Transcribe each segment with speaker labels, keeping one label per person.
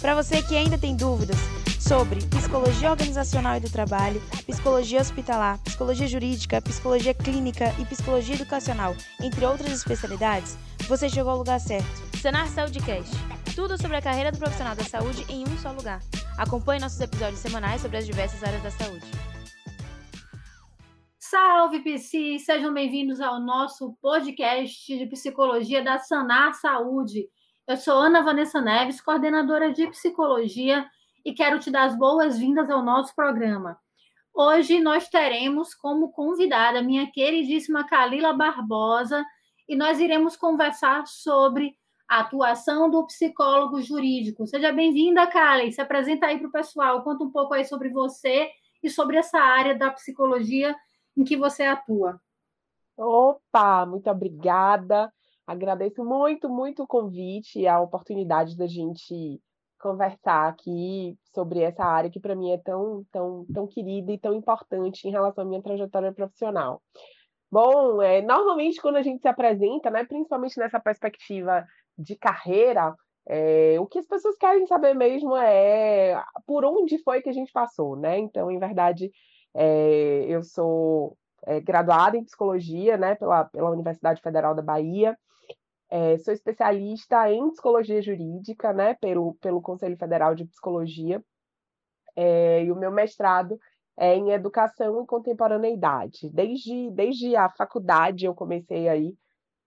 Speaker 1: Para você que ainda tem dúvidas sobre psicologia organizacional e do trabalho, psicologia hospitalar, psicologia jurídica, psicologia clínica e psicologia educacional, entre outras especialidades, você chegou ao lugar certo. Senar Saúdecast. Tudo sobre a carreira do profissional da saúde em um só lugar. Acompanhe nossos episódios semanais sobre as diversas áreas da saúde.
Speaker 2: Salve, PC! Sejam bem-vindos ao nosso podcast de psicologia da Sanar Saúde. Eu sou Ana Vanessa Neves, coordenadora de psicologia, e quero te dar as boas-vindas ao nosso programa. Hoje nós teremos como convidada minha queridíssima Kalila Barbosa e nós iremos conversar sobre a atuação do psicólogo jurídico. Seja bem-vinda, Kali. Se apresenta aí para o pessoal, conta um pouco aí sobre você e sobre essa área da psicologia em que você atua.
Speaker 3: Opa, muito obrigada. Agradeço muito, muito o convite e a oportunidade da gente conversar aqui sobre essa área que para mim é tão, tão, tão querida e tão importante em relação à minha trajetória profissional. Bom, é, normalmente quando a gente se apresenta, né, principalmente nessa perspectiva de carreira, é, o que as pessoas querem saber mesmo é por onde foi que a gente passou, né? Então, em verdade, é, eu sou é, graduada em psicologia, né, pela, pela Universidade Federal da Bahia. É, sou especialista em psicologia jurídica, né, pelo, pelo Conselho Federal de Psicologia. É, e o meu mestrado é em educação e contemporaneidade. Desde, desde a faculdade eu comecei aí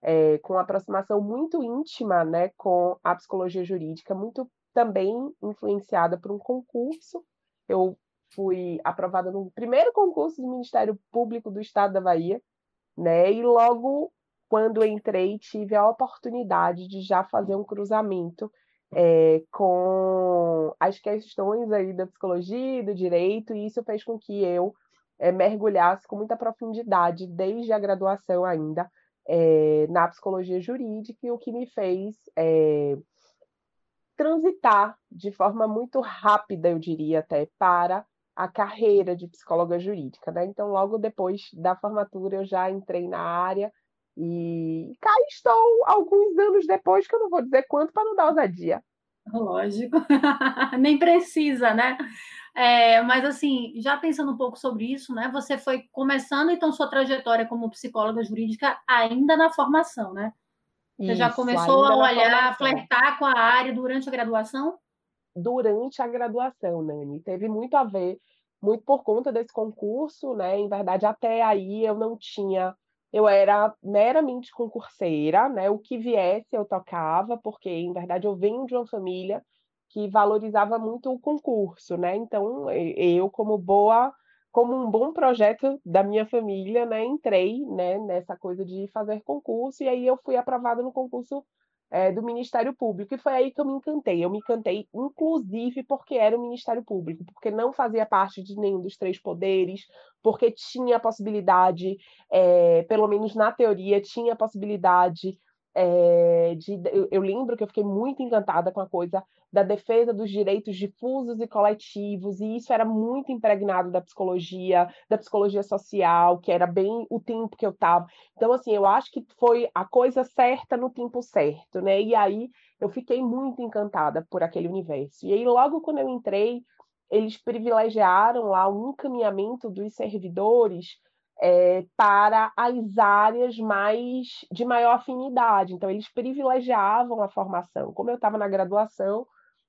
Speaker 3: é, com uma aproximação muito íntima né, com a psicologia jurídica, muito também influenciada por um concurso. Eu fui aprovada no primeiro concurso do Ministério Público do Estado da Bahia, né? E logo quando entrei tive a oportunidade de já fazer um cruzamento é, com as questões aí da psicologia do direito, e isso fez com que eu é, mergulhasse com muita profundidade desde a graduação ainda é, na psicologia jurídica, e o que me fez transitar de forma muito rápida, eu diria até, para a carreira de psicóloga jurídica, né? Então, logo depois da formatura, eu já entrei na área e cá estou alguns anos depois, que eu não vou dizer quanto para não dar ousadia.
Speaker 2: Lógico, nem precisa, né? É, mas assim, já pensando um pouco sobre isso, né? Você foi começando então sua trajetória como psicóloga jurídica ainda na formação, né? Você isso, já começou a olhar, a flertar com a área durante a graduação?
Speaker 3: durante a graduação, Nani. Teve muito a ver, muito por conta desse concurso, né? Em verdade, até aí eu não tinha. Eu era meramente concurseira, né? O que viesse eu tocava, porque, em verdade, eu venho de uma família que valorizava muito o concurso, né? Então, eu, como boa como um bom projeto da minha família, né, entrei, né, nessa coisa de fazer concurso e aí eu fui aprovada no concurso é, do Ministério Público. E foi aí que eu me encantei. Eu me encantei, inclusive, porque era o Ministério Público, porque não fazia parte de nenhum dos três poderes, porque tinha a possibilidade, é, pelo menos na teoria, tinha a possibilidade é, de, eu, eu, lembro que eu fiquei muito encantada com a coisa da defesa dos direitos difusos e coletivos, e isso era muito impregnado da psicologia, da psicologia social, que era bem o tempo que eu estava. Então, assim, eu acho que foi a coisa certa no tempo certo, né? E aí eu fiquei muito encantada por aquele universo. E aí, logo quando eu entrei, eles privilegiaram lá o encaminhamento dos servidores é, para as áreas mais de maior afinidade. Então, eles privilegiavam a formação. Como eu estava na graduação,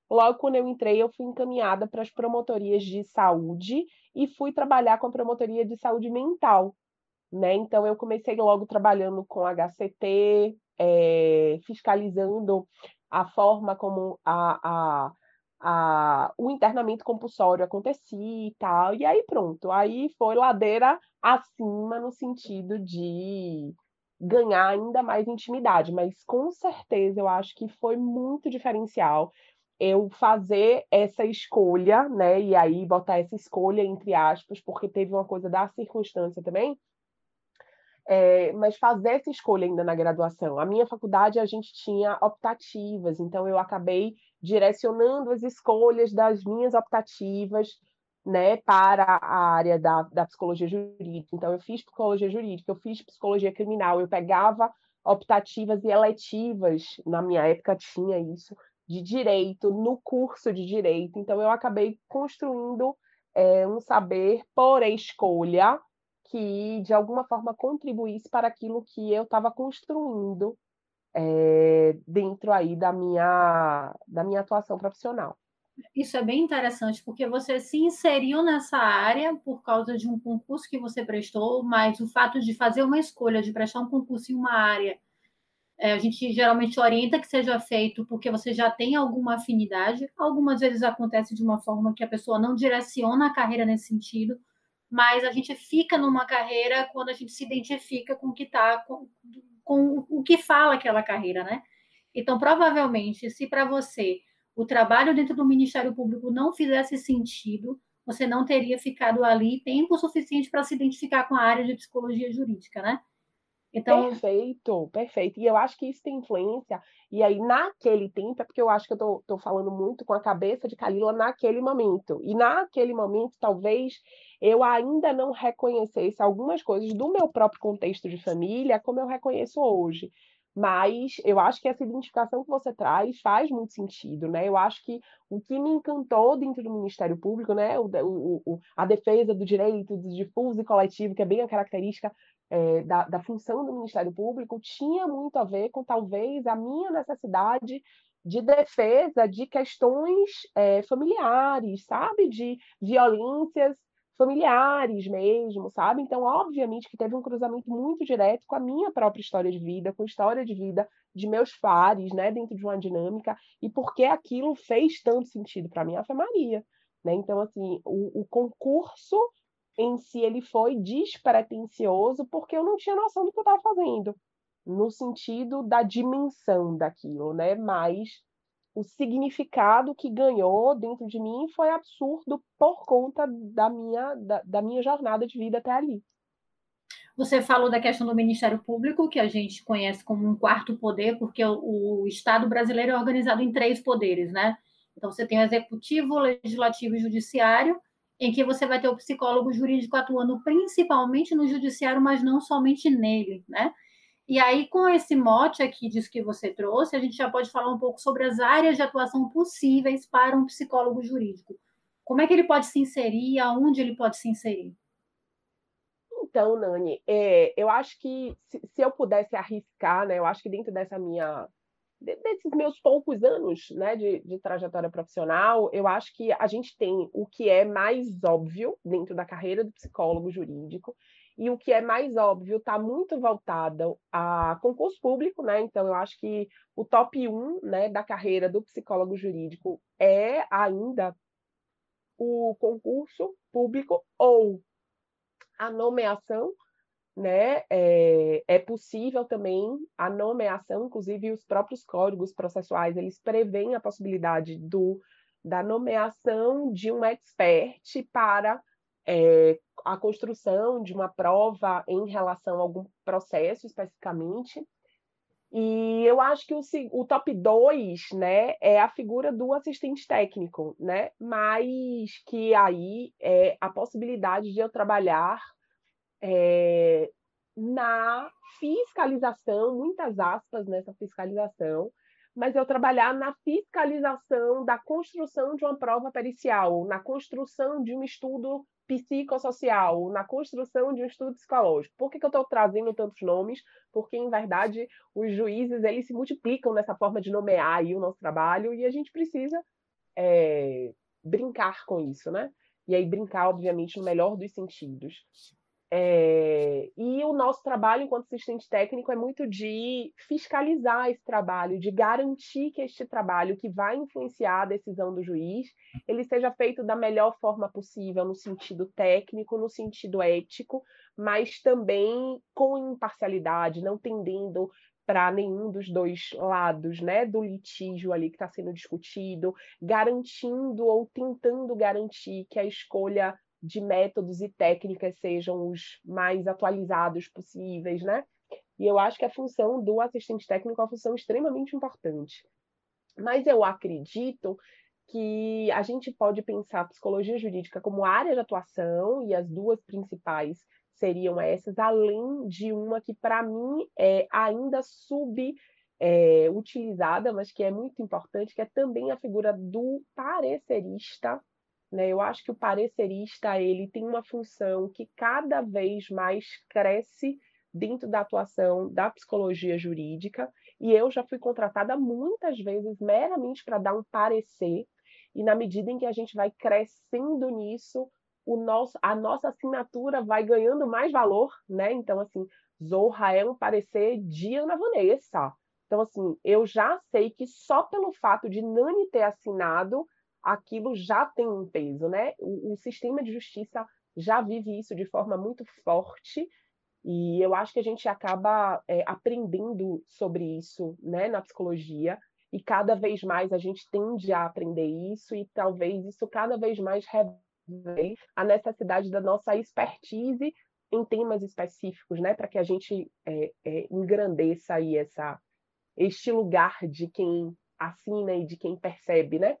Speaker 3: logo quando eu entrei, eu fui encaminhada para as promotorias de saúde e fui trabalhar com a promotoria de saúde mental. Né? Então, eu comecei logo trabalhando com HCT, é, fiscalizando a forma como a, a a, o internamento compulsório acontecia e tal, e aí pronto, aí foi ladeira acima no sentido de ganhar ainda mais intimidade, mas com certeza eu acho que foi muito diferencial eu fazer essa escolha, né, e aí botar essa escolha entre aspas, porque teve uma coisa da circunstância também, é, mas fazer essa escolha ainda na graduação. A minha faculdade a gente tinha optativas, então eu acabei direcionando as escolhas das minhas optativas né, para a área da, da psicologia jurídica. Então, eu fiz psicologia jurídica, eu fiz psicologia criminal, eu pegava optativas e eletivas, na minha época tinha isso, de direito no curso de direito. Então, eu acabei construindo é, um saber por escolha que, de alguma forma, contribuísse para aquilo que eu estava construindo é, dentro aí da minha, da minha atuação profissional.
Speaker 2: Isso é bem interessante, porque você se inseriu nessa área por causa de um concurso que você prestou, mas o fato de fazer uma escolha, de prestar um concurso em uma área, é, a gente geralmente orienta que seja feito porque você já tem alguma afinidade. Algumas vezes acontece de uma forma que a pessoa não direciona a carreira nesse sentido, mas a gente fica numa carreira quando a gente se identifica com o que está, com, o que fala aquela carreira, né? Então, provavelmente, se para você o trabalho dentro do Ministério Público não fizesse sentido, você não teria ficado ali tempo suficiente para se identificar com a área de psicologia jurídica, né?
Speaker 3: Então... Perfeito, perfeito. E eu acho que isso tem influência. E aí, naquele tempo, é porque eu acho que eu estou falando muito com a cabeça de Kalila naquele momento. E naquele momento, talvez eu ainda não reconhecesse algumas coisas do meu próprio contexto de família como eu reconheço hoje. Mas eu acho que essa identificação que você traz faz muito sentido, né? Eu acho que o que me encantou dentro do Ministério Público, né? O, o, o a defesa do direito do difuso e coletivo, que é bem a característica é, da, da função do Ministério Público, tinha muito a ver com talvez a minha necessidade de defesa de questões é, familiares, sabe? De violências familiares mesmo, sabe? Então, obviamente que teve um cruzamento muito direto com a minha própria história de vida, com a história de vida de meus pares, né, dentro de uma dinâmica, e porque aquilo fez tanto sentido para mim, a Maria, né? Então, assim, o, o concurso em si ele foi despretensioso porque eu não tinha noção do que eu estava fazendo, no sentido da dimensão daquilo, né? Mas o significado que ganhou dentro de mim foi absurdo por conta da minha, da, da minha jornada de vida até ali.
Speaker 2: Você falou da questão do Ministério Público, que a gente conhece como um quarto poder, porque o, o Estado brasileiro é organizado em três poderes, né? Então, você tem o Executivo, o Legislativo e o Judiciário, em que você vai ter o psicólogo jurídico atuando principalmente no Judiciário, mas não somente nele, né? E aí, com esse mote aqui disso que você trouxe, a gente já pode falar um pouco sobre as áreas de atuação possíveis para um psicólogo jurídico. Como é que ele pode se inserir, aonde ele pode se inserir?
Speaker 3: Então, Nani, é, eu acho que se, se, eu pudesse arriscar, né, eu acho que dentro dessa minha desses meus poucos anos né, de, de, trajetória profissional, eu acho que a gente tem o que é mais óbvio dentro da carreira do psicólogo jurídico, e o que é mais óbvio está muito voltado a concurso público, né? Então eu acho que o top 1 né, da carreira do psicólogo jurídico é ainda o concurso público ou a nomeação, né? É, é possível também a nomeação, inclusive os próprios códigos processuais eles prevêem a possibilidade do da nomeação de um expert para é, a construção de uma prova em relação a algum processo especificamente. E eu acho que o, o top 2 né, é a figura do assistente técnico, né? mas que aí é a possibilidade de eu trabalhar é, na fiscalização, muitas aspas nessa fiscalização, mas eu trabalhar na fiscalização da construção de uma prova pericial, na construção de um estudo psicossocial, na construção de um estudo psicológico. Por que, que eu estou trazendo tantos nomes? Porque, em verdade, os juízes eles se multiplicam nessa forma de nomear o nosso trabalho e a gente precisa é, brincar com isso, né? E aí brincar, obviamente, no melhor dos sentidos. É, e o nosso trabalho enquanto assistente técnico é muito de fiscalizar esse trabalho, de garantir que este trabalho que vai influenciar a decisão do juiz, ele seja feito da melhor forma possível, no sentido técnico, no sentido ético, mas também com imparcialidade, não tendendo para nenhum dos dois lados, né, do litígio ali que está sendo discutido, garantindo ou tentando garantir que a escolha de métodos e técnicas sejam os mais atualizados possíveis, né? E eu acho que a função do assistente técnico é uma função extremamente importante. Mas eu acredito que a gente pode pensar a psicologia jurídica como área de atuação, e as duas principais seriam essas, além de uma que, para mim, é ainda sub é, mas que é muito importante, que é também a figura do parecerista. Né? Eu acho que o parecerista ele tem uma função que cada vez mais cresce dentro da atuação da psicologia jurídica, e eu já fui contratada muitas vezes meramente para dar um parecer, e na medida em que a gente vai crescendo nisso, o nosso, a nossa assinatura vai ganhando mais valor, né? Então, assim, Zorra é um parecer de Ana Vanessa. Então, assim, eu já sei que só pelo fato de Nani ter assinado, aquilo já tem um peso, né? O, o sistema de justiça já vive isso de forma muito forte, e eu acho que a gente acaba é, aprendendo sobre isso né, na psicologia, e cada vez mais a gente tende a aprender isso, e talvez isso cada vez mais revele a necessidade da nossa expertise em temas específicos, né, para que a gente é, é, engrandeça aí essa, este lugar de quem assina e de quem percebe, né?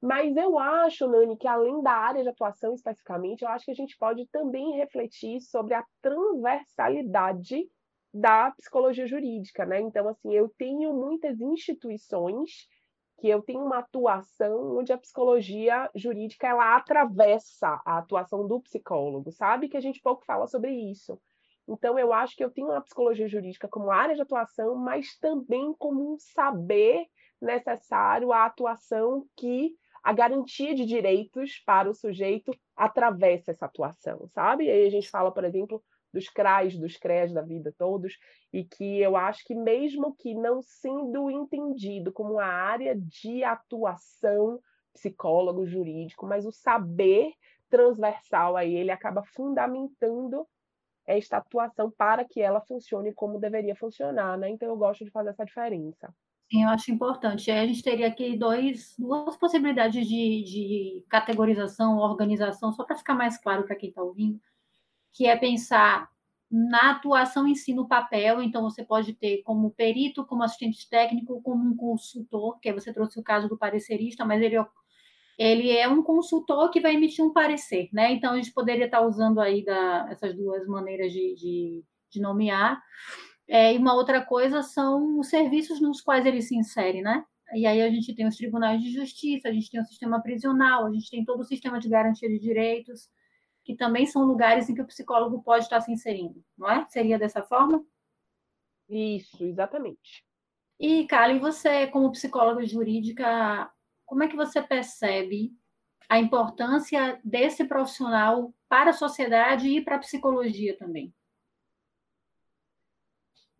Speaker 3: Mas eu acho, Nani, que além da área de atuação especificamente, eu acho que a gente pode também refletir sobre a transversalidade da psicologia jurídica, né? Então, assim, eu tenho muitas instituições que eu tenho uma atuação onde a psicologia jurídica ela atravessa a atuação do psicólogo, sabe? Que a gente pouco fala sobre isso. Então, eu acho que eu tenho a psicologia jurídica como área de atuação, mas também como um saber necessário à atuação que a garantia de direitos para o sujeito atravessa essa atuação, sabe? E aí a gente fala, por exemplo, dos CRAs, dos CREAs da vida todos, e que eu acho que mesmo que não sendo entendido como uma área de atuação psicólogo jurídico, mas o saber transversal aí ele acaba fundamentando esta atuação para que ela funcione como deveria funcionar, né? Então eu gosto de fazer essa diferença.
Speaker 2: Sim, eu acho importante. A gente teria aqui dois, duas possibilidades de, de categorização, organização, só para ficar mais claro para quem está ouvindo, que é pensar na atuação em si no papel, então você pode ter como perito, como assistente técnico, como um consultor, que aí você trouxe o caso do parecerista, mas ele, ele é um consultor que vai emitir um parecer, né? Então a gente poderia estar tá usando aí da, essas duas maneiras de, de, de nomear. É, e uma outra coisa são os serviços nos quais ele se insere, né? E aí a gente tem os tribunais de justiça, a gente tem o sistema prisional, a gente tem todo o sistema de garantia de direitos, que também são lugares em que o psicólogo pode estar se inserindo, não é? Seria dessa forma?
Speaker 3: Isso, exatamente.
Speaker 2: E, Kali, você, como psicóloga jurídica, como é que você percebe a importância desse profissional para a sociedade e para a psicologia também?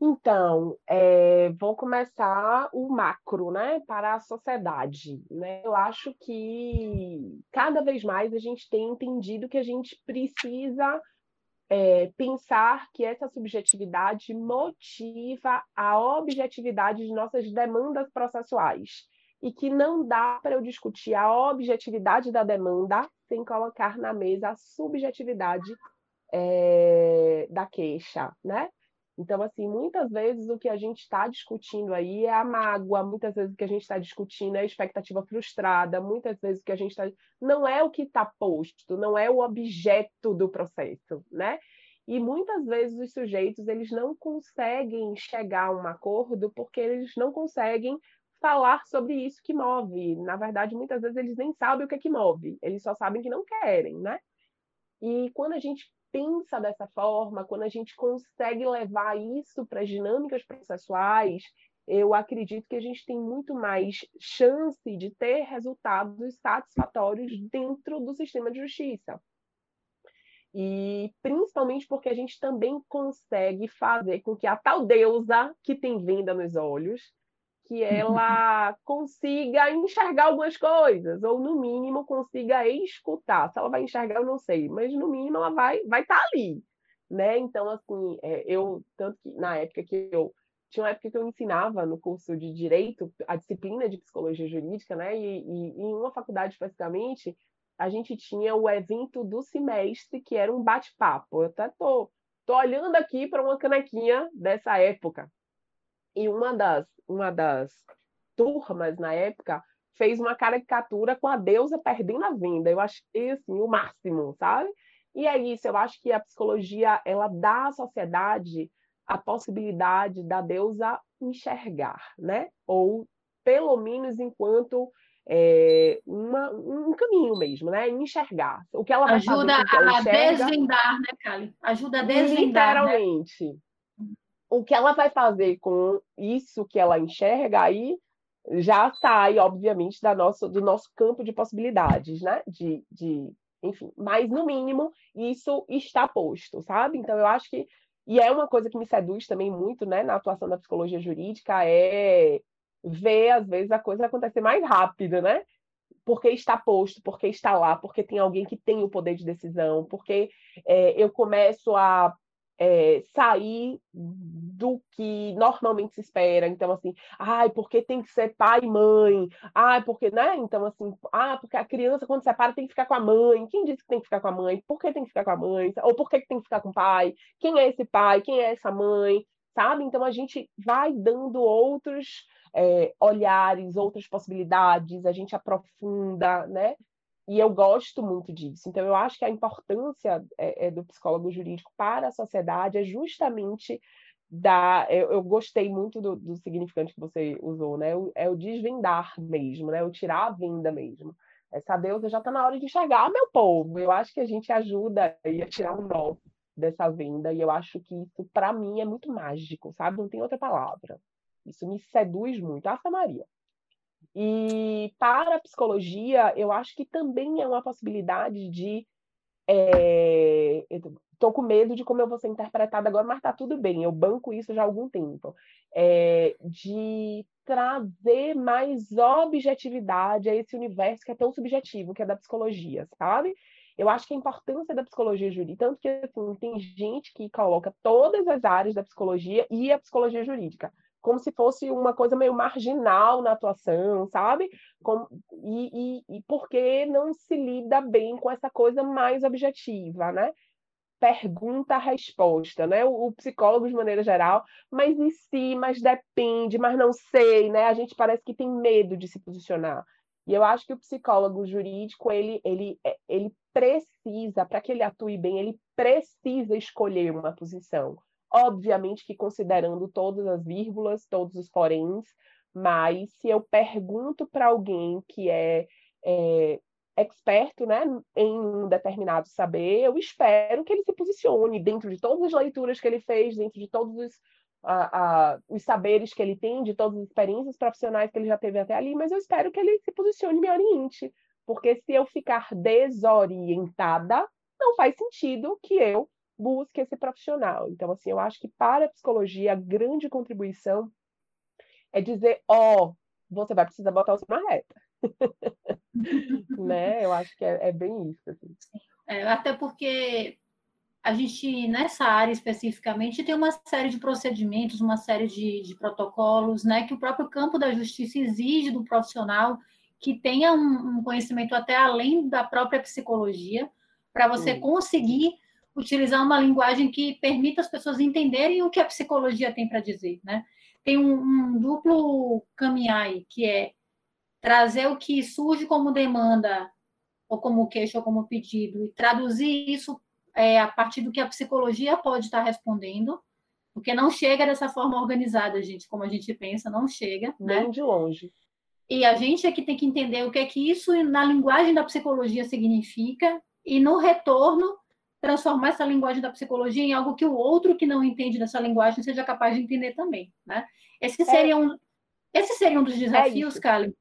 Speaker 3: Então, é, vou começar o macro, né, para a sociedade. Né? Eu acho que cada vez mais a gente tem entendido que a gente precisa é, pensar que essa subjetividade motiva a objetividade de nossas demandas processuais e que não dá para eu discutir a objetividade da demanda sem colocar na mesa a subjetividade é, da queixa, né? Então, assim, muitas vezes o que a gente está discutindo aí é a mágoa, muitas vezes o que a gente está discutindo é a expectativa frustrada, muitas vezes o que a gente está. Não é o que está posto, não é o objeto do processo, né? E muitas vezes os sujeitos eles não conseguem chegar a um acordo porque eles não conseguem falar sobre isso que move. Na verdade, muitas vezes eles nem sabem o que é que move, eles só sabem que não querem, né? E quando a gente pensa dessa forma, quando a gente consegue levar isso para as dinâmicas processuais, eu acredito que a gente tem muito mais chance de ter resultados satisfatórios dentro do sistema de justiça. E principalmente porque a gente também consegue fazer com que a tal deusa que tem venda nos olhos que ela consiga enxergar algumas coisas, ou no mínimo consiga escutar. Se ela vai enxergar, eu não sei, mas no mínimo ela vai vai estar tá ali, né? Então, assim, é, eu tanto que na época que eu tinha uma época que eu ensinava no curso de direito a disciplina de psicologia jurídica, né? E, e, e em uma faculdade especificamente a gente tinha o evento do semestre que era um bate-papo. Eu até tô tô olhando aqui para uma canequinha dessa época, e uma das, uma das turmas na época fez uma caricatura com a deusa perdendo a venda. Eu achei assim o máximo, sabe? E é isso, eu acho que a psicologia ela dá à sociedade a possibilidade da deusa enxergar, né? Ou pelo menos enquanto é, uma, um caminho mesmo, né? Enxergar. O que ela
Speaker 2: Ajuda a enxerga, desvendar, né, Kali? Ajuda a desvendar.
Speaker 3: Né? Literalmente. Né? O que ela vai fazer com isso que ela enxerga aí já sai, obviamente, da nossa, do nosso campo de possibilidades, né? De, de, enfim, mas no mínimo isso está posto, sabe? Então eu acho que e é uma coisa que me seduz também muito, né, na atuação da psicologia jurídica é ver às vezes a coisa acontecer mais rápido, né? Porque está posto, porque está lá, porque tem alguém que tem o poder de decisão, porque é, eu começo a é, sair do que normalmente se espera. Então, assim, ai, porque tem que ser pai e mãe? Ai, porque, né? Então, assim, ah, porque a criança, quando separa, tem que ficar com a mãe. Quem disse que tem que ficar com a mãe? Por que tem que ficar com a mãe? Ou por que tem que ficar com o pai? Quem é esse pai? Quem é essa mãe? Sabe? Então, a gente vai dando outros é, olhares, outras possibilidades, a gente aprofunda, né? E eu gosto muito disso. Então, eu acho que a importância é, é do psicólogo jurídico para a sociedade é justamente da. Eu, eu gostei muito do, do, significante que você usou, né? O, é o desvendar mesmo, né? O tirar a venda mesmo. Essa deusa já está na hora de enxergar, meu povo. Eu acho que a gente ajuda aí a tirar o um nó dessa venda, e eu acho que isso, para mim, é muito mágico, sabe? Não tem outra palavra. Isso me seduz muito. Ave Maria. E para a psicologia, eu acho que também é uma possibilidade de. É... Estou com medo de como eu vou ser interpretada agora, mas está tudo bem, eu banco isso já há algum tempo. É... De trazer mais objetividade a esse universo que é tão subjetivo, que é da psicologia, sabe? Eu acho que a importância da psicologia jurídica, tanto que assim, tem gente que coloca todas as áreas da psicologia e a psicologia jurídica como se fosse uma coisa meio marginal na atuação, sabe? Como, e, e, e porque não se lida bem com essa coisa mais objetiva, né? Pergunta-resposta, né? O, psicólogo, de maneira geral, mas e se, mas depende, mas não sei, né? A gente parece que tem medo de se posicionar. E eu acho que o psicólogo jurídico, ele, ele, ele precisa, para que ele atue bem, ele precisa escolher uma posição obviamente que considerando todas as vírgulas, todos os poréns, mas se eu pergunto para alguém que é, é experto né, em um determinado saber, eu espero que ele se posicione dentro de todas as leituras que ele fez, dentro de todos os, os saberes que ele tem, de todas as experiências profissionais que ele já teve até ali, mas eu espero que ele se posicione e me oriente, porque se eu ficar desorientada, não faz sentido que eu busque esse profissional. Então, assim, eu acho que para a psicologia, a grande contribuição é dizer, ó, oh, você vai precisar botar o seu na reta. né? Eu acho que é, é bem isso. Assim.
Speaker 2: É, até porque a gente, nessa área especificamente, tem uma série de procedimentos, uma série de, de protocolos, né, que o próprio campo da justiça exige do profissional que tenha um, um conhecimento até além da própria psicologia, para você Sim. conseguir utilizar uma linguagem que permita as pessoas entenderem o que a psicologia tem para dizer, né? Tem um, um, duplo caminhar aí, que é trazer o que surge como demanda, ou como queixa, ou como pedido, e traduzir isso é, a partir do que a psicologia pode estar respondendo, porque não chega dessa forma organizada, gente, como a gente pensa, não chega.
Speaker 3: Né? Nem
Speaker 2: né?
Speaker 3: de longe.
Speaker 2: E a gente é que tem que entender o que é que isso na linguagem da psicologia significa, e no retorno transformar essa linguagem da psicologia em algo que o outro que não entende dessa linguagem seja capaz de entender também, né? Esse seria é, um, esse seria um dos desafios, é Kali?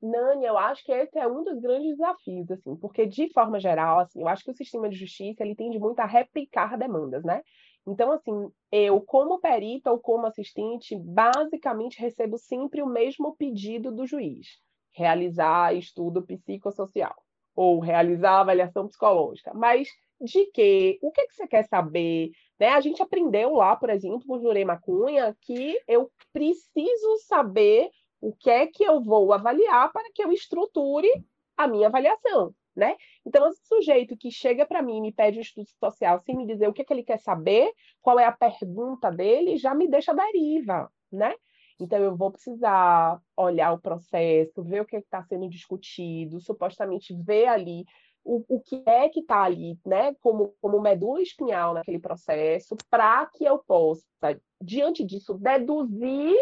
Speaker 3: Nani, eu acho que esse é um dos grandes desafios, assim, porque de forma geral, assim, eu acho que o sistema de justiça ele tende muito a replicar demandas, né? Então, assim, eu, como perita ou como assistente, basicamente recebo sempre o mesmo pedido do juiz: realizar estudo psicossocial ou realizar avaliação psicológica. Mas de quê? O que, é que você quer saber? Né? A gente aprendeu lá, por exemplo, com Jurema Cunha, que eu preciso saber o que é que eu vou avaliar para que eu estruture a minha avaliação. Né? Então, esse sujeito que chega para mim e me pede um estudo social sem me dizer o que, é que ele quer saber, qual é a pergunta dele, já me deixa deriva, né? Então, eu vou precisar olhar o processo, ver o que é está sendo discutido, supostamente ver ali o, o que é que está ali, né, como, como medula espinhal naquele processo, para que eu possa, diante disso, deduzir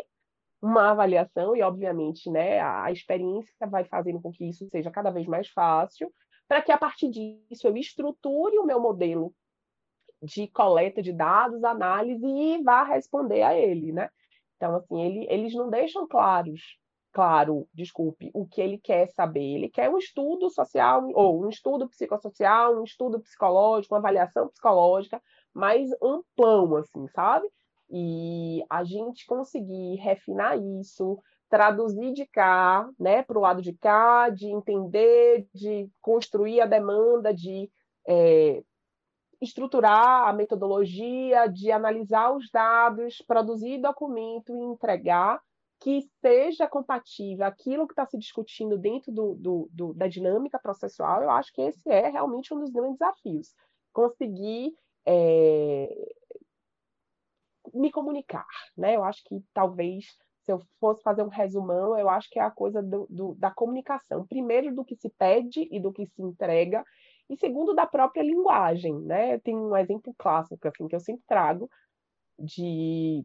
Speaker 3: uma avaliação, e obviamente né, a, a experiência vai fazendo com que isso seja cada vez mais fácil, para que a partir disso eu estruture o meu modelo de coleta de dados, análise e vá responder a ele, né? Então, assim, ele, eles não deixam claros claro, desculpe, o que ele quer saber. Ele quer um estudo social, ou um estudo psicossocial, um estudo psicológico, uma avaliação psicológica, mais amplão, assim, sabe? E a gente conseguir refinar isso, traduzir de cá, né, para o lado de cá, de entender, de construir a demanda, de é, estruturar a metodologia, de analisar os dados, produzir documento e entregar que seja compatível aquilo que está se discutindo dentro do, do, do, da dinâmica processual, eu acho que esse é realmente um dos grandes desafios. Conseguir é, me comunicar, né? Eu acho que talvez, se eu fosse fazer um resumão, eu acho que é a coisa do, da comunicação. Primeiro, do que se pede e do que se entrega, e segundo, da própria linguagem, né? Tem um exemplo clássico, assim, que eu sempre trago, de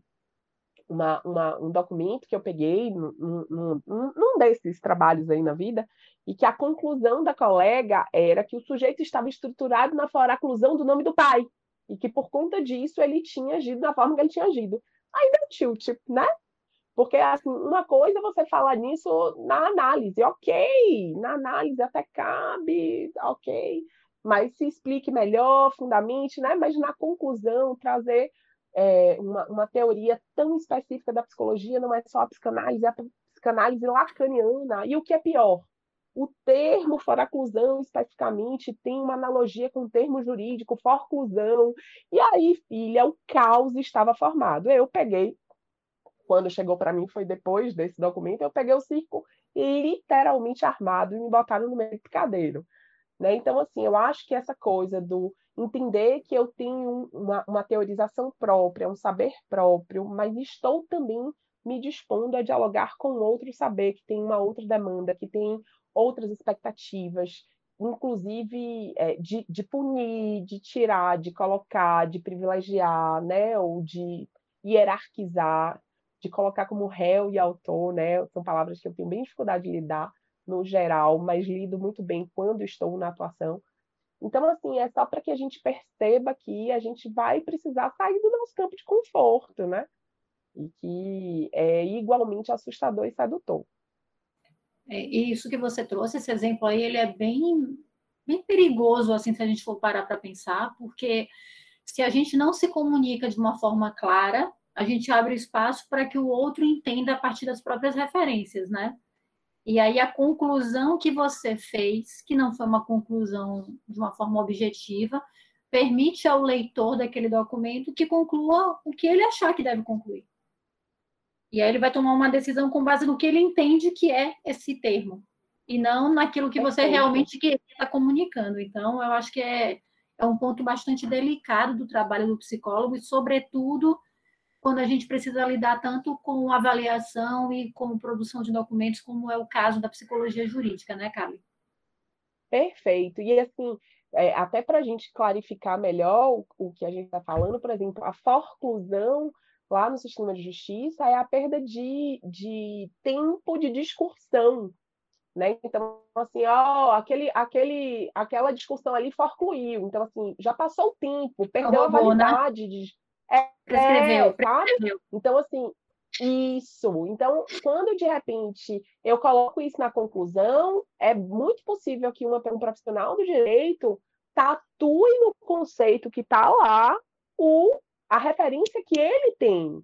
Speaker 3: uma, uma, um documento que eu peguei num, num, num desses trabalhos aí na vida, e que a conclusão da colega era que o sujeito estava estruturado na foraclusão do nome do pai, e que por conta disso ele tinha agido da forma que ele tinha agido. Aí deu tilt, né? Porque assim, uma coisa é você falar nisso na análise, ok, na análise até cabe, ok, mas se explique melhor, fundamente, né? Mas na conclusão trazer é, uma, uma teoria tão específica da psicologia, não é só a psicanálise, é a psicanálise lacaniana. E o que é pior, o termo foraclusão, especificamente, tem uma analogia com o termo jurídico, forclusão. E aí, filha, o caos estava formado. Eu peguei, quando chegou para mim, foi depois desse documento, eu peguei o circo literalmente armado e me botaram no meio do picadeiro. Né? Então, assim, eu acho que essa coisa do entender que eu tenho uma, uma teorização própria, um saber próprio, mas estou também me dispondo a dialogar com outro saber que tem uma outra demanda, que tem outras expectativas, inclusive é, de, de, punir, de tirar, de colocar, de privilegiar, né, ou de hierarquizar, de colocar como réu e autor, né, são palavras que eu tenho bem dificuldade de lidar no geral, mas lido muito bem quando estou na atuação. Então, assim, é só para que a gente perceba que a gente vai precisar sair do nosso campo de conforto, né? E que é igualmente assustador e sedutor.
Speaker 2: É, e isso que você trouxe, esse exemplo aí, ele é bem, bem perigoso, assim, se a gente for parar para pensar, porque se a gente não se comunica de uma forma clara, a gente abre espaço para que o outro entenda a partir das próprias referências, né? E aí a conclusão que você fez, que não foi uma conclusão de uma forma objetiva, permite ao leitor daquele documento que conclua o que ele achar que deve concluir. E aí ele vai tomar uma decisão com base no que ele entende que é esse termo, e não naquilo que você realmente está comunicando. Então, eu acho que é, é um ponto bastante delicado do trabalho do psicólogo, e, sobretudo, quando a gente precisa lidar tanto com avaliação e com produção de documentos, como é o caso da psicologia jurídica, né, Carly?
Speaker 3: Perfeito. E assim, é, até para a gente clarificar melhor o, o que a gente está falando, por exemplo, a forclusão lá no sistema de justiça é a perda de, de tempo de discussão. Né? Então, assim, ó, aquele, aquele, aquela discussão ali forcluiu. Então, assim, já passou o tempo, perdeu a né? validade né? de,
Speaker 2: é, prescreveu, prescreveu.
Speaker 3: Então, assim, isso. Então, quando de repente eu coloco isso na conclusão, é muito possível que uma, um profissional do direito tatue no conceito que está lá o, a referência que ele tem.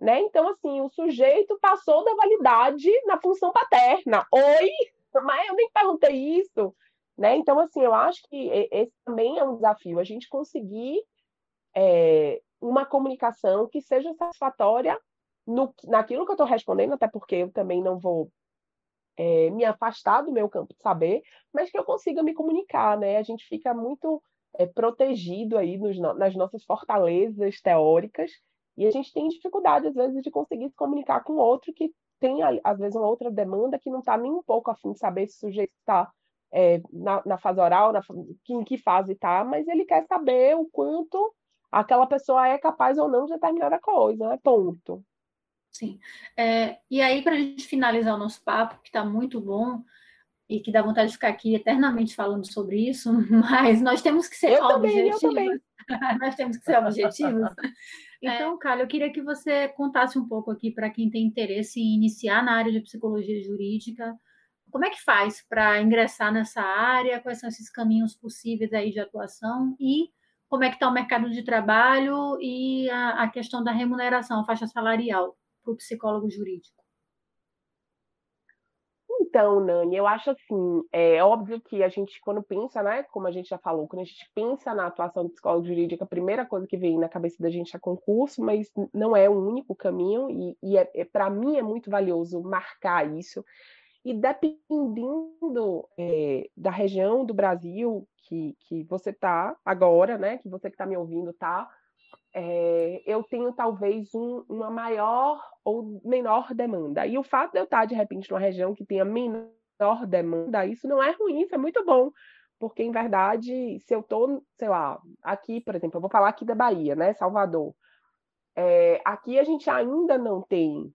Speaker 3: Né? Então, assim, o sujeito passou da validade na função paterna. Oi, mas eu nem perguntei isso. Né? Então, assim, eu acho que esse também é um desafio, a gente conseguir é, uma comunicação que seja satisfatória no, naquilo que eu estou respondendo, até porque eu também não vou é, me afastar do meu campo de saber, mas que eu consiga me comunicar, né? A gente fica muito é, protegido aí nos, nas nossas fortalezas teóricas e a gente tem dificuldade, às vezes, de conseguir se comunicar com outro que tem, às vezes, uma outra demanda que não está nem um pouco afim de saber se o sujeito está é, na, na, fase oral, na, em que fase está, mas ele quer saber o quanto aquela pessoa é capaz ou não de determinada coisa, né? Ponto.
Speaker 2: Sim. É, e aí, para a gente finalizar o nosso papo, que está muito bom, e que dá vontade de ficar aqui eternamente falando sobre isso, mas nós temos que ser
Speaker 3: eu
Speaker 2: objetivos.
Speaker 3: Também, eu
Speaker 2: também. nós temos que ser objetivos. Então, é. eu queria que você contasse um pouco aqui para quem tem interesse em iniciar na área de psicologia jurídica, como é que faz para ingressar nessa área? Quais são esses caminhos possíveis aí de atuação? E como é que está o mercado de trabalho e a, a questão da remuneração, a faixa salarial para o psicólogo jurídico?
Speaker 3: Então, Nani, eu acho assim, é óbvio que a gente, quando pensa, né, como a gente já falou, quando a gente pensa na atuação do psicólogo jurídico, a primeira coisa que vem na cabeça da gente é concurso, mas não é o único caminho, e, e é, é para mim é muito valioso marcar isso, e dependendo é, da região do Brasil que, que você está agora, né, que você que está me ouvindo está, é, eu tenho talvez um, uma maior ou menor demanda. E o fato de eu estar, de repente, numa região que tenha menor demanda, isso não é ruim, isso é muito bom. Porque, em verdade, se eu estou, sei lá, aqui, por exemplo, eu vou falar aqui da Bahia, né, Salvador. É, aqui a gente ainda não tem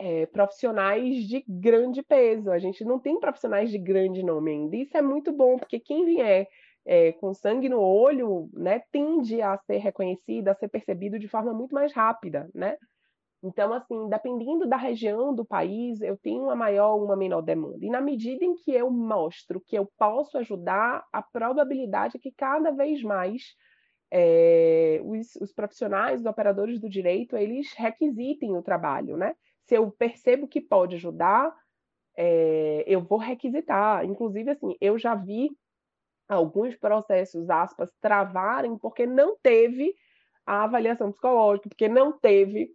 Speaker 3: é, profissionais de grande peso. A gente não tem profissionais de grande nome ainda. Isso é muito bom, porque quem vier é, com sangue no olho, né, tende a ser reconhecido, a ser percebido de forma muito mais rápida, né? Então, assim, dependendo da região do país, eu tenho uma maior ou uma menor demanda. E na medida em que eu mostro que eu posso ajudar, a probabilidade é que cada vez mais é, os, os profissionais, os operadores do direito, eles requisitem o trabalho, né? Se eu percebo que pode ajudar, é, eu vou requisitar. Inclusive, assim, eu já vi alguns processos, aspas, travarem porque não teve a avaliação psicológica, porque não teve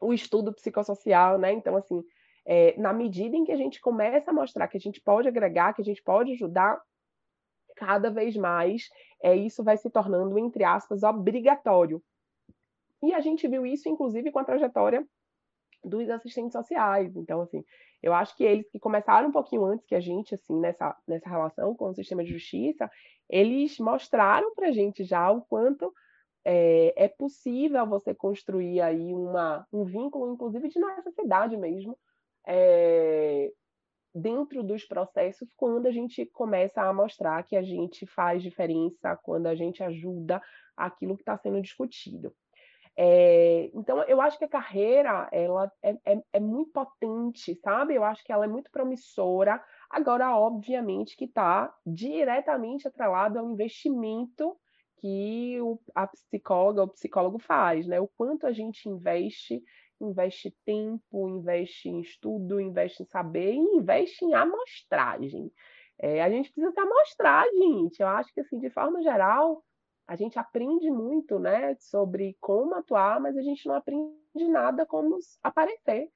Speaker 3: o estudo psicossocial, né? Então, assim, é, na medida em que a gente começa a mostrar que a gente pode agregar, que a gente pode ajudar, cada vez mais é, isso vai se tornando, entre aspas, obrigatório. E a gente viu isso, inclusive, com a trajetória dos assistentes sociais. Então, assim, eu acho que eles que começaram um pouquinho antes que a gente, assim, nessa, nessa relação com o sistema de justiça, eles mostraram para a gente já o quanto é, é, possível você construir aí uma, um vínculo, inclusive de necessidade mesmo, é, dentro dos processos, quando a gente começa a mostrar que a gente faz diferença, quando a gente ajuda aquilo que está sendo discutido. É, então, eu acho que a carreira ela é, é, é, muito potente, sabe? Eu acho que ela é muito promissora. Agora, obviamente, que está diretamente atrelado ao investimento que o, a psicóloga, o psicólogo faz, né? O quanto a gente investe, investe tempo, investe em estudo, investe em saber e investe em amostragem. É, a gente precisa ter amostragem, gente. Eu acho que, assim, de forma geral, a gente aprende muito, né, sobre como atuar, mas a gente não aprende nada como aparecer,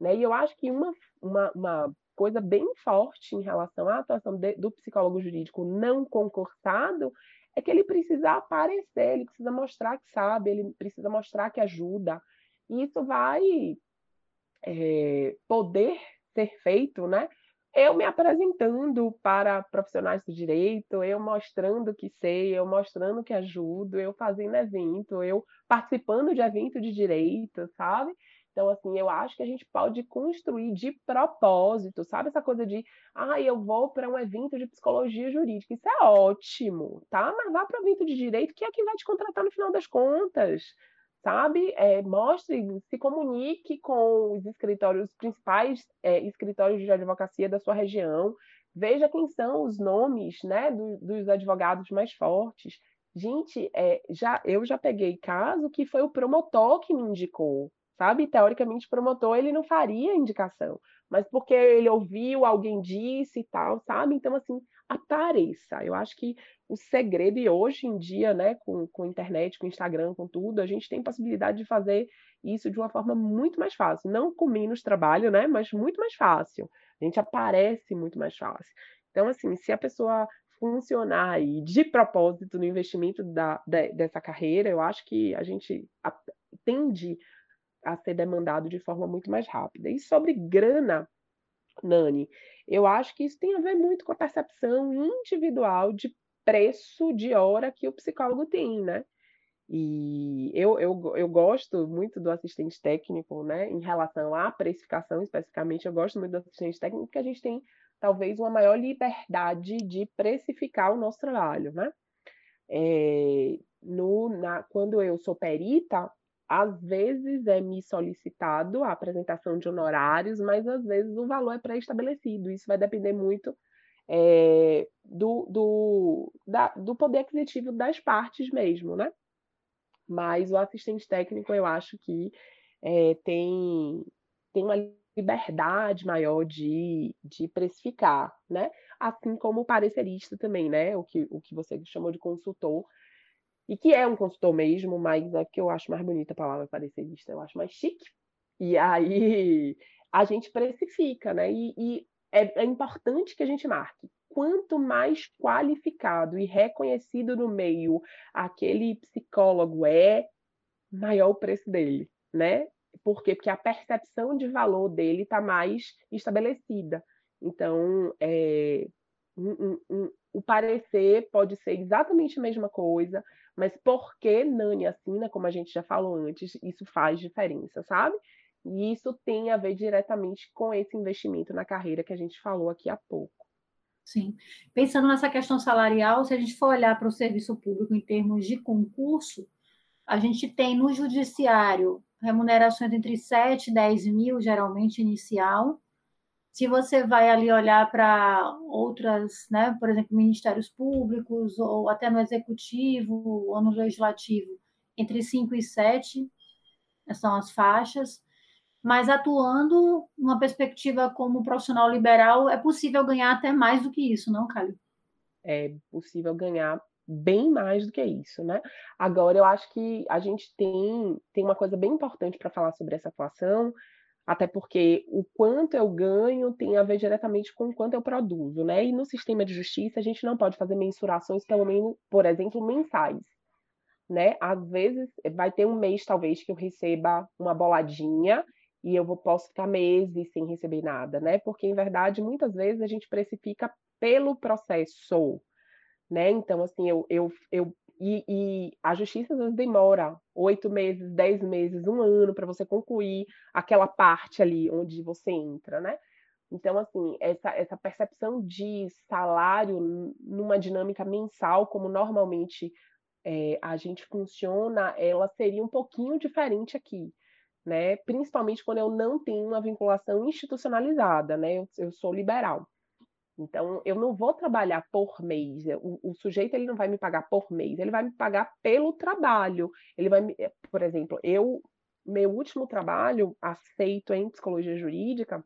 Speaker 3: né? E eu acho que uma, uma, uma coisa bem forte em relação à atuação de, do psicólogo jurídico não concursado é que ele precisa aparecer, ele precisa mostrar que sabe, ele precisa mostrar que ajuda. E isso vai é, poder ser feito, né? Eu me apresentando para profissionais do direito, eu mostrando que sei, eu mostrando que ajudo, eu fazendo evento, eu participando de evento de direito, sabe? Então, assim, eu acho que a gente pode construir de propósito, sabe? Essa coisa de, ah, eu vou para um evento de psicologia jurídica. Isso é ótimo, tá? Mas vá para o evento de direito, que é quem vai te contratar no final das contas sabe? É, mostre, se comunique com os escritórios, os principais é, escritórios de advocacia da sua região, veja quem são os nomes, né, do, dos advogados mais fortes. Gente, é, já eu já peguei caso que foi o promotor que me indicou, sabe? Teoricamente, o promotor ele não faria indicação, mas porque ele ouviu, alguém disse e tal, sabe? Então, assim, apareça. Eu acho que o segredo, e hoje em dia, né, com, com internet, com Instagram, com tudo, a gente tem possibilidade de fazer isso de uma forma muito mais fácil. Não com menos trabalho, né, mas muito mais fácil. A gente aparece muito mais fácil. Então, assim, se a pessoa funcionar aí de propósito no investimento da, de, dessa carreira, eu acho que a gente tende a ser demandado de forma muito mais rápida. E sobre grana, Nani, Eu acho que isso tem a ver muito com a percepção individual de preço de hora que o psicólogo tem, né? E eu, eu, eu gosto muito do assistente técnico, né? Em relação à precificação especificamente, eu gosto muito do assistente técnico porque a gente tem talvez uma maior liberdade de precificar o nosso trabalho, né? É, no, na, quando eu sou perita, às vezes é me solicitado a apresentação de honorários, mas às vezes o valor é pré-estabelecido. Isso vai depender muito é, do, do, da, do poder aquisitivo das partes mesmo, né? Mas o assistente técnico, eu acho que é, tem, tem uma liberdade maior de, de precificar, né? Assim como o parecerista também, né? O que, o que você chamou de consultor, e que é um consultor mesmo, mas é que eu acho mais bonita a palavra parecerista, eu acho mais chique. E aí a gente precifica, né? E, e é, é importante que a gente marque. Quanto mais qualificado e reconhecido no meio aquele psicólogo é, maior o preço dele, né? Por quê? Porque a percepção de valor dele está mais estabelecida. Então, é, um, um, um, o parecer pode ser exatamente a mesma coisa, mas por que Nani assim, né, como a gente já falou antes, isso faz diferença, sabe? E isso tem a ver diretamente com esse investimento na carreira que a gente falou aqui há pouco.
Speaker 2: Sim. Pensando nessa questão salarial, se a gente for olhar para o serviço público em termos de concurso, a gente tem no judiciário remunerações entre 7 e 10 mil, geralmente inicial. Se você vai ali olhar para outras, né, por exemplo, ministérios públicos, ou até no executivo, ou no legislativo, entre 5 e 7 são as faixas. Mas atuando numa perspectiva como profissional liberal, é possível ganhar até mais do que isso, não, Cali?
Speaker 3: É possível ganhar bem mais do que isso, né? Agora, eu acho que a gente tem, tem uma coisa bem importante para falar sobre essa atuação, até porque o quanto eu ganho tem a ver diretamente com o quanto eu produzo, né? E no sistema de justiça a gente não pode fazer mensurações, pelo menos, por exemplo, mensais, né? Às vezes vai ter um mês, talvez, que eu receba uma boladinha e eu posso ficar meses sem receber nada, né? Porque, em verdade, muitas vezes a gente precifica pelo processo, né? Então, assim, eu, eu, eu e, e, a justiça demora oito meses, dez meses, um ano para você concluir aquela parte ali onde você entra, né? Então, assim, essa, essa percepção de salário numa dinâmica mensal, como normalmente é, a gente funciona, ela seria um pouquinho diferente aqui, né? Principalmente quando eu não tenho uma vinculação institucionalizada, né? Eu, eu sou liberal. Então, eu não vou trabalhar por mês. O, o, sujeito ele não vai me pagar por mês, ele vai me pagar pelo trabalho. Ele vai, me, eh, por exemplo, eu meu último trabalho aceito em psicologia jurídica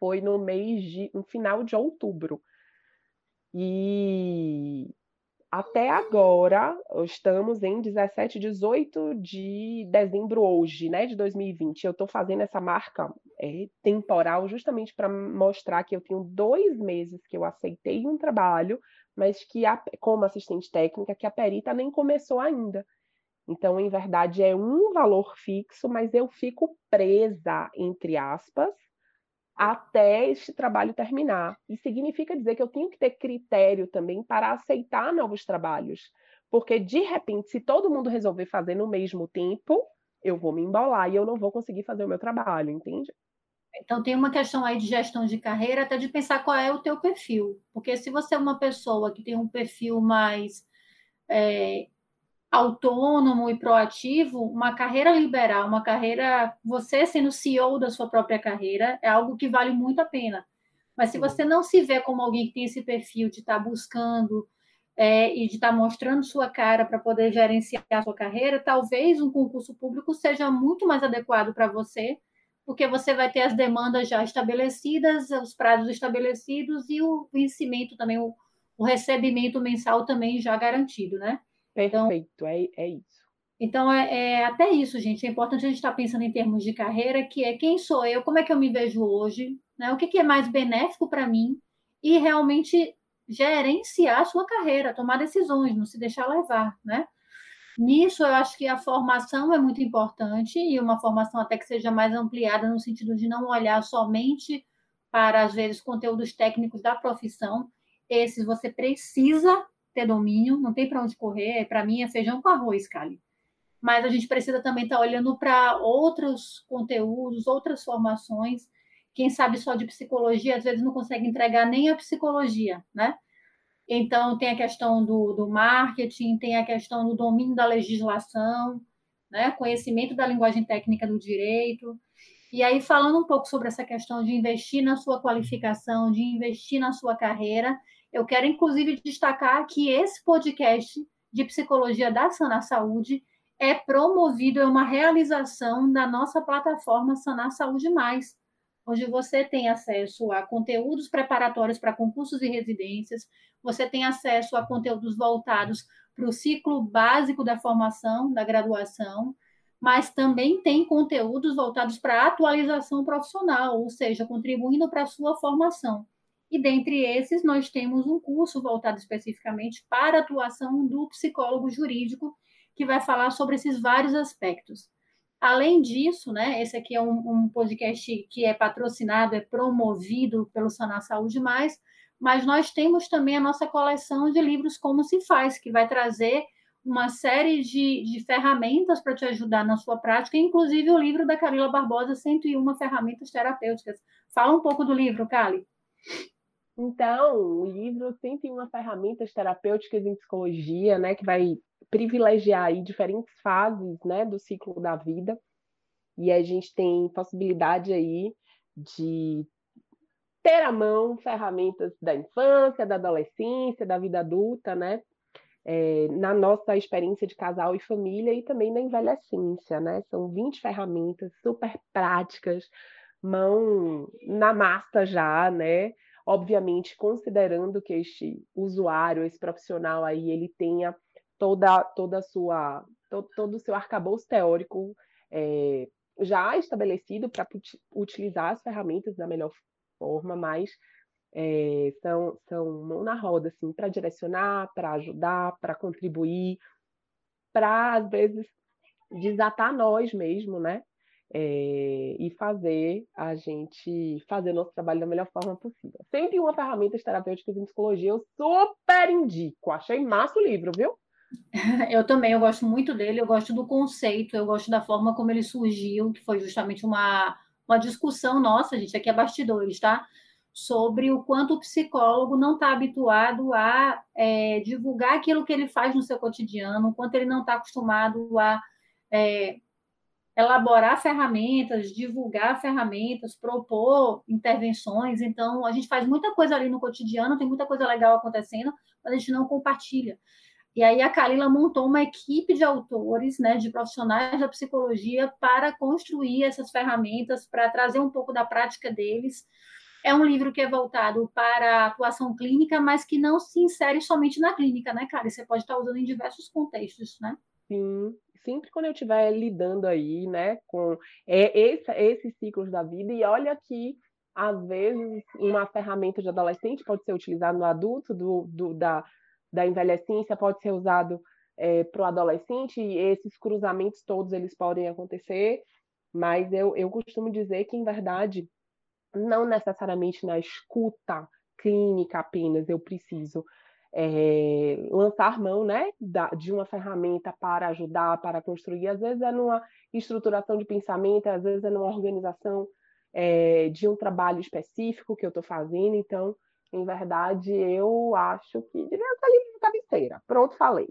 Speaker 3: foi no mês de no final de outubro. E até agora, estamos em 17, 18 de dezembro hoje, né, de 2020. Eu estou fazendo essa marca é, temporal justamente para mostrar que eu tenho dois meses que eu aceitei um trabalho, mas que, a, como assistente técnica, que a perita nem começou ainda. Então, em verdade, é um valor fixo, mas eu fico presa, entre aspas, até este trabalho terminar. E significa dizer que eu tenho que ter critério também para aceitar novos trabalhos. Porque, de repente, se todo mundo resolver fazer no mesmo tempo, eu vou me embolar e eu não vou conseguir fazer o meu trabalho, entende?
Speaker 2: Então, tem uma questão aí de gestão de carreira, até de pensar qual é o teu perfil. Porque se você é uma pessoa que tem um perfil mais é, autônomo e proativo, uma carreira liberal, uma carreira, você sendo CEO da sua própria carreira, é algo que vale muito a pena. Mas se você não se vê como alguém que tem esse perfil de estar tá buscando é, e de estar tá mostrando sua cara para poder gerenciar a sua carreira, talvez um concurso público seja muito mais adequado para você, porque você vai ter as demandas já estabelecidas, os prazos estabelecidos e o vencimento também, o, o recebimento mensal também já garantido, né?
Speaker 3: Então Perfeito, então, é, é isso.
Speaker 2: Então, é, é, até isso, gente. É importante a gente estar pensando em termos de carreira, que é quem sou eu, como é que eu me vejo hoje, né? o que, que é mais benéfico para mim, e realmente gerenciar a sua carreira, tomar decisões, não se deixar levar, né? Nisso, eu acho que a formação é muito importante, e uma formação até que seja mais ampliada, no sentido de não olhar somente para, às vezes, conteúdos técnicos da profissão. Esses você precisa ter domínio, não tem para onde correr. Para mim, é feijão com arroz, Cali. Mas a gente precisa também estar tá olhando para outros conteúdos, outras formações. Quem sabe só de psicologia, às vezes não consegue entregar nem a psicologia, né? Então, tem a questão do, do marketing, tem a questão do domínio da legislação, né? conhecimento da linguagem técnica do direito. E aí, falando um pouco sobre essa questão de investir na sua qualificação, de investir na sua carreira, eu quero, inclusive, destacar que esse podcast de psicologia da Sana Saúde é promovido, é uma realização da nossa plataforma Sanar Saúde Mais, onde você tem acesso a conteúdos preparatórios para concursos e residências, você tem acesso a conteúdos voltados para o ciclo básico da formação, da graduação, mas também tem conteúdos voltados para a atualização profissional, ou seja, contribuindo para a sua formação. E dentre esses, nós temos um curso voltado especificamente para a atuação do psicólogo jurídico, que vai falar sobre esses vários aspectos. Além disso, né, esse aqui é um, um podcast que é patrocinado, é promovido pelo Sanar Saúde Mais, mas nós temos também a nossa coleção de livros Como Se Faz, que vai trazer uma série de, de ferramentas para te ajudar na sua prática, inclusive o livro da Carila Barbosa, 101 Ferramentas Terapêuticas. Fala um pouco do livro, Cali.
Speaker 3: Então, o livro 101 Ferramentas Terapêuticas em Psicologia, né, que vai privilegiar aí diferentes fases, né, do ciclo da vida. E a gente tem possibilidade aí de ter à mão ferramentas da infância, da adolescência, da vida adulta, né? É, na nossa experiência de casal e família e também na envelhecência, né? São 20 ferramentas super práticas, mão na massa já, né? Obviamente, considerando que este usuário, esse profissional aí, ele tenha toda, toda a sua, todo, todo o seu arcabouço teórico é, já estabelecido para utilizar as ferramentas da melhor forma, mas é, são, são mão na roda, assim, para direcionar, para ajudar, para contribuir, para, às vezes, desatar nós mesmo, né? É, e fazer a gente fazer nosso trabalho da melhor forma possível. Sempre uma ferramenta terapêutica em psicologia, eu super indico. Achei massa o livro, viu?
Speaker 2: Eu também, eu gosto muito dele, eu gosto do conceito, eu gosto da forma como ele surgiu, que foi justamente uma, uma discussão nossa, gente, aqui é bastidores, tá? Sobre o quanto o psicólogo não está habituado a é, divulgar aquilo que ele faz no seu cotidiano, o quanto ele não está acostumado a é, elaborar ferramentas, divulgar ferramentas, propor intervenções. Então, a gente faz muita coisa ali no cotidiano, tem muita coisa legal acontecendo, mas a gente não compartilha. E aí a Kalila montou uma equipe de autores, né, de profissionais da psicologia para construir essas ferramentas, para trazer um pouco da prática deles. É um livro que é voltado para a atuação clínica, mas que não se insere somente na clínica, né, cara? Você pode estar usando em diversos contextos, né?
Speaker 3: Sim, sempre quando eu estiver lidando aí, né, com é, esse, esses ciclos da vida, e olha que às vezes uma ferramenta de adolescente pode ser utilizada no adulto, do, do da, da envelhecência pode ser usado é, para o adolescente, e esses cruzamentos todos eles podem acontecer, mas eu, eu costumo dizer que, em verdade, não necessariamente na escuta clínica apenas eu preciso é, lançar mão né, da, de uma ferramenta para ajudar, para construir. Às vezes é numa estruturação de pensamento, às vezes é numa organização é, de um trabalho específico que eu estou fazendo. Então, em verdade, eu acho que devia ser livro de cabeceira. Pronto, falei.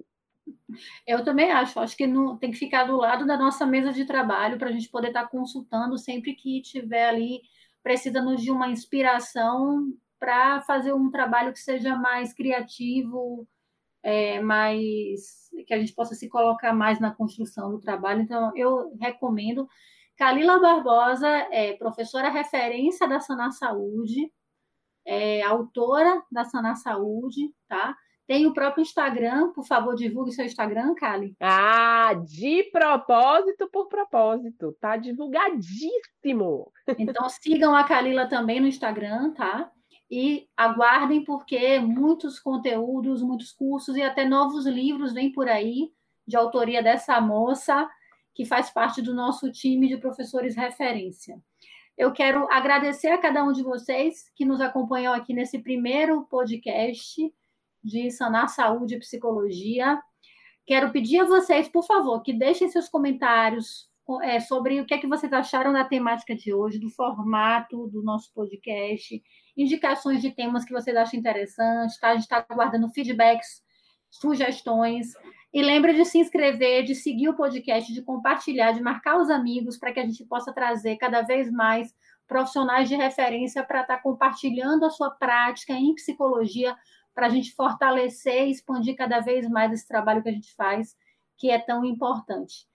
Speaker 2: Eu também acho. Acho que tem que ficar do lado da nossa mesa de trabalho para a gente poder estar tá consultando sempre que tiver ali precisando de uma inspiração para fazer um trabalho que seja mais criativo, é, mais que a gente possa se colocar mais na construção do trabalho. Então, eu recomendo. Kalila Barbosa é professora referência da Sanar Saúde, é autora da Sanar Saúde, tá? Tem o próprio Instagram, por favor, divulgue seu Instagram, Kali.
Speaker 3: Ah, de propósito por propósito, tá divulgadíssimo.
Speaker 2: Então sigam a Kalila também no Instagram, tá? E aguardem porque muitos conteúdos, muitos cursos e até novos livros vêm por aí de autoria dessa moça que faz parte do nosso time de professores referência. Eu quero agradecer a cada um de vocês que nos acompanhou aqui nesse primeiro podcast de Sanar Saúde e Psicologia. Quero pedir a vocês, por favor, que deixem seus comentários é, sobre o que é que vocês acharam da temática de hoje, do formato do nosso podcast, indicações de temas que vocês acham interessantes, tá? A gente está aguardando feedbacks, sugestões. E lembre de se inscrever, de seguir o podcast, de compartilhar, de marcar os amigos para que a gente possa trazer cada vez mais profissionais de referência para estar tá compartilhando a sua prática em psicologia, para a gente fortalecer e expandir cada vez mais esse trabalho que a gente faz, que é tão importante.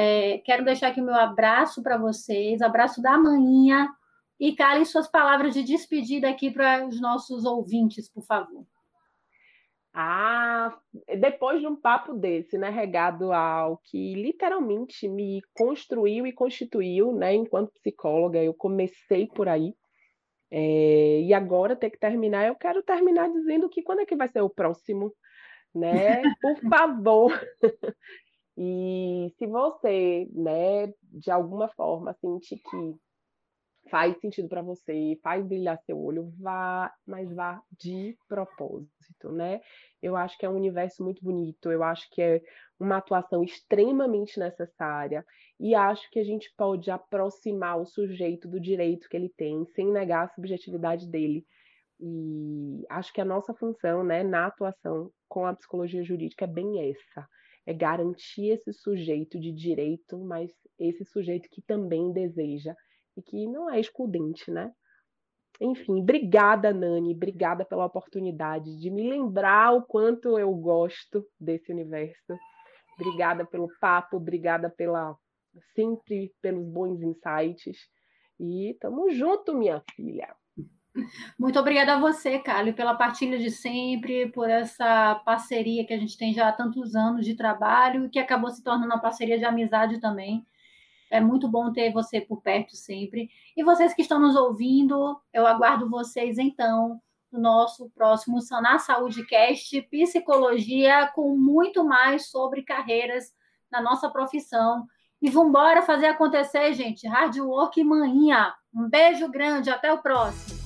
Speaker 2: É, quero deixar aqui o meu abraço para vocês, abraço da manhã, e calem suas palavras de despedida aqui para os nossos ouvintes, por favor.
Speaker 3: Ah, depois de um papo desse, né, regado ao que literalmente me construiu e constituiu, né, enquanto psicóloga, eu comecei por aí, é, e agora ter que terminar, eu quero terminar dizendo que quando é que vai ser o próximo, né? Por favor. e se você, né, de alguma forma sentir que faz sentido para você, faz brilhar seu olho, vá, mas vá de propósito, né? Eu acho que é um universo muito bonito, eu acho que é uma atuação extremamente necessária e acho que a gente pode aproximar o sujeito do direito que ele tem, sem negar a subjetividade dele. E acho que a nossa função, né, na atuação com a psicologia jurídica é bem essa, é garantir esse sujeito de direito, mas esse sujeito que também deseja e que não é excludente, né? Enfim, obrigada, Nani, obrigada pela oportunidade de me lembrar o quanto eu gosto desse universo. Obrigada pelo papo, obrigada pela sempre pelos bons insights. E tamo junto, minha filha.
Speaker 2: Muito obrigada a você, Carly, pela partilha de sempre, por essa parceria que a gente tem já há tantos anos de trabalho e que acabou se tornando uma parceria de amizade também. É muito bom ter você por perto sempre. E vocês que estão nos ouvindo, eu aguardo vocês então no nosso próximo Sanar Saúde Cast, psicologia com muito mais sobre carreiras na nossa profissão. E vamos embora fazer acontecer, gente. Hard work manhã. Um beijo grande, até o próximo.